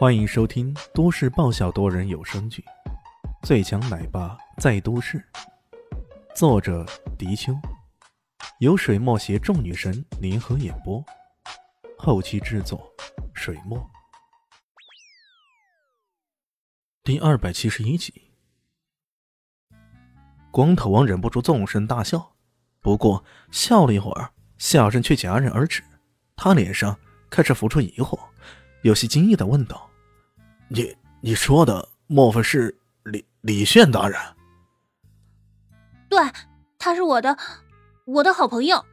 欢迎收听都市爆笑多人有声剧《最强奶爸在都市》，作者：迪秋，由水墨携众女神联合演播，后期制作：水墨。第二百七十一集，光头王忍不住纵声大笑，不过笑了一会儿，笑声却戛然而止，他脸上开始浮出疑惑，有些惊异的问道。你你说的莫非是李李炫大人？对，他是我的我的好朋友。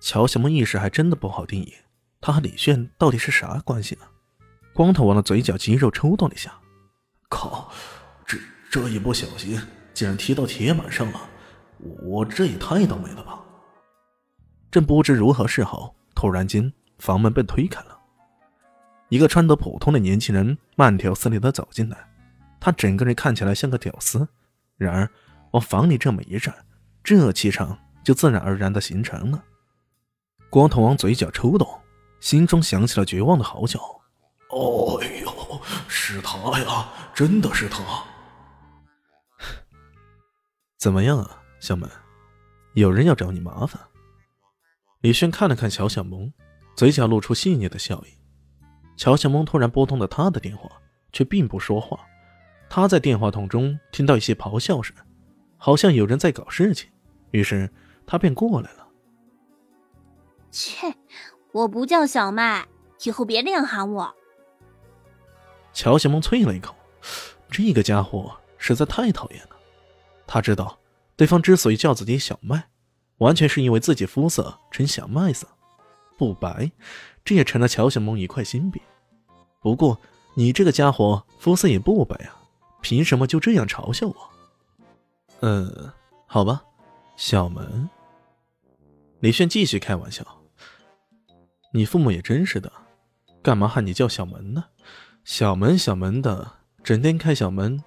乔小梦一时还真的不好定义，他和李炫到底是啥关系呢？光头王的嘴角肌肉抽动了一下，靠，这这一不小心竟然踢到铁板上了，我这也太倒霉了吧！正不知如何是好，突然间房门被推开了。一个穿得普通的年轻人慢条斯理的走进来，他整个人看起来像个屌丝，然而往房里这么一站，这气场就自然而然的形成了。光头王嘴角抽动，心中响起了绝望的嚎叫：“哦呦，是他呀，真的是他！怎么样啊，小门？有人要找你麻烦？”李轩看了看乔小萌，嘴角露出细腻的笑意。乔小萌突然拨通了他的电话，却并不说话。他在电话筒中听到一些咆哮声，好像有人在搞事情，于是他便过来了。切，我不叫小麦，以后别这样喊我。乔小萌啐了一口，这个家伙实在太讨厌了。他知道，对方之所以叫自己小麦，完全是因为自己肤色呈小麦色，不白。这也成了乔小萌一块心病。不过，你这个家伙肤色也不白啊，凭什么就这样嘲笑我？呃，好吧，小门。李炫继续开玩笑：“你父母也真是的，干嘛喊你叫小门呢？小门小门的，整天开小门，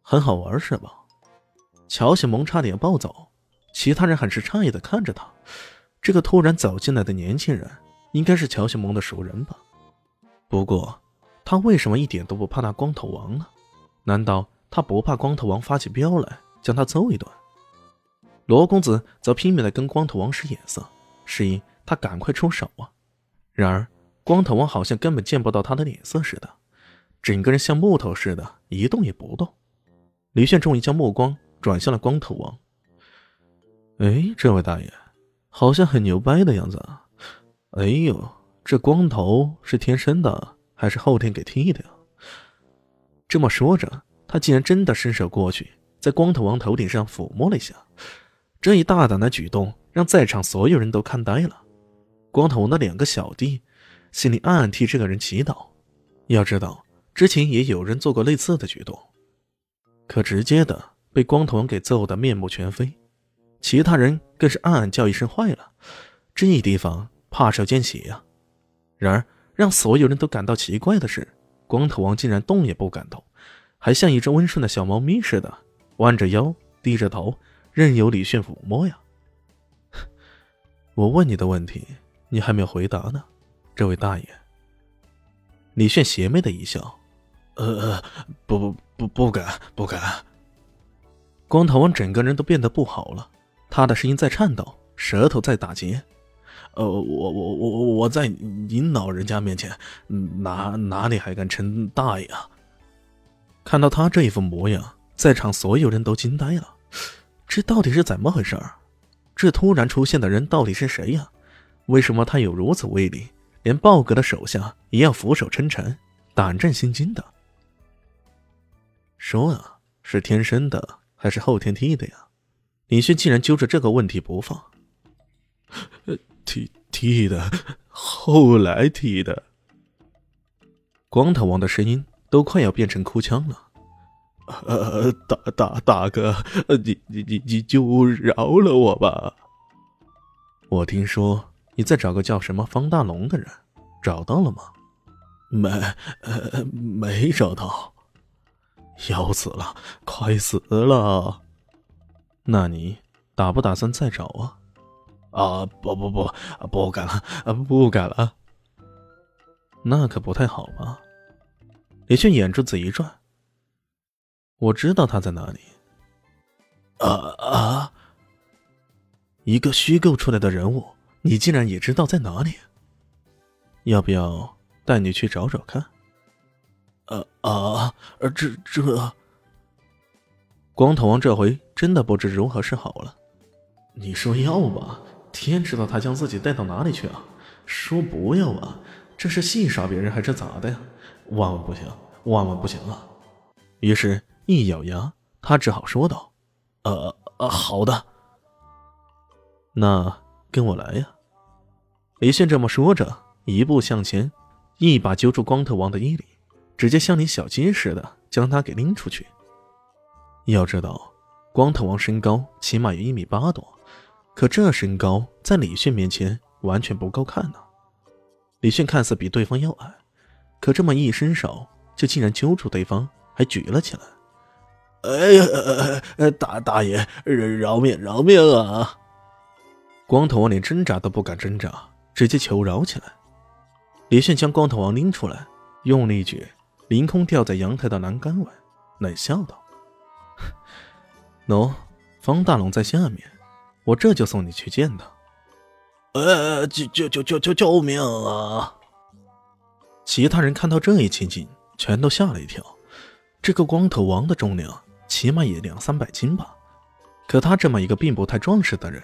很好玩是吧？”乔小萌差点暴走，其他人很是诧异的看着他。这个突然走进来的年轻人。应该是乔小萌的熟人吧，不过他为什么一点都不怕那光头王呢？难道他不怕光头王发起飙来将他揍一顿？罗公子则拼命的跟光头王使眼色，示意他赶快出手啊！然而光头王好像根本见不到他的脸色似的，整个人像木头似的，一动也不动。李炫终于将目光转向了光头王。哎，这位大爷，好像很牛掰的样子啊！哎呦，这光头是天生的还是后天给剃的呀？这么说着，他竟然真的伸手过去，在光头王头顶上抚摸了一下。这一大胆的举动让在场所有人都看呆了。光头王的两个小弟心里暗暗替这个人祈祷。要知道，之前也有人做过类似的举动，可直接的被光头王给揍得面目全非。其他人更是暗暗叫一声坏了，这地方。怕是要见血呀！然而，让所有人都感到奇怪的是，光头王竟然动也不敢动，还像一只温顺的小猫咪似的，弯着腰，低着头，任由李炫抚摸呀。我问你的问题，你还没有回答呢，这位大爷。李炫邪魅的一笑：“呃呃，不不不，不敢，不敢。”光头王整个人都变得不好了，他的声音在颤抖，舌头在打结。呃，我我我我在您老人家面前，哪哪里还敢称大爷啊？看到他这一副模样，在场所有人都惊呆了。这到底是怎么回事儿？这突然出现的人到底是谁呀？为什么他有如此威力，连豹哥的手下也要俯首称臣，胆战心惊的？说啊，是天生的还是后天剃的呀？李迅竟然揪着这个问题不放。剃剃的，后来剃的。光头王的声音都快要变成哭腔了。呃，大大大哥，你你你你就饶了我吧。我听说你在找个叫什么方大龙的人，找到了吗？没，没找到。要死了，快死了。那你打不打算再找啊？啊不不不不敢了，不敢了！那可不太好吧？李迅眼珠子一转，我知道他在哪里。啊啊！一个虚构出来的人物，你竟然也知道在哪里？要不要带你去找找看？呃啊，这这……光头王这回真的不知如何是好了。你说要吧，天知道他将自己带到哪里去啊！说不要啊，这是戏耍别人还是咋的呀？万万不行，万万不行啊！于是，一咬牙，他只好说道：“呃呃，好的，那跟我来呀。”李炫这么说着，一步向前，一把揪住光头王的衣领，直接像领小鸡似的将他给拎出去。要知道，光头王身高起码有一米八多，可这身高在李炫面前完全不够看呢。李炫看似比对方要矮。可这么一伸手，就竟然揪住对方，还举了起来。哎呀，大大爷，饶命饶命啊！光头王连挣扎都不敢挣扎，直接求饶起来。李炫将光头王拎出来，用力一举，凌空吊在阳台的栏杆外，冷笑道：“喏，方大龙在下面，我这就送你去见他。”呃，救救救救救救命啊！其他人看到这一情景，全都吓了一跳。这个光头王的重量起码也两三百斤吧？可他这么一个并不太壮实的人，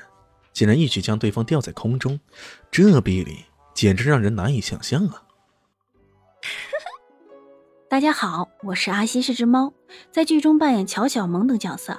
竟然一举将对方吊在空中，这臂力简直让人难以想象啊！大家好，我是阿西是只猫，在剧中扮演乔小萌等角色。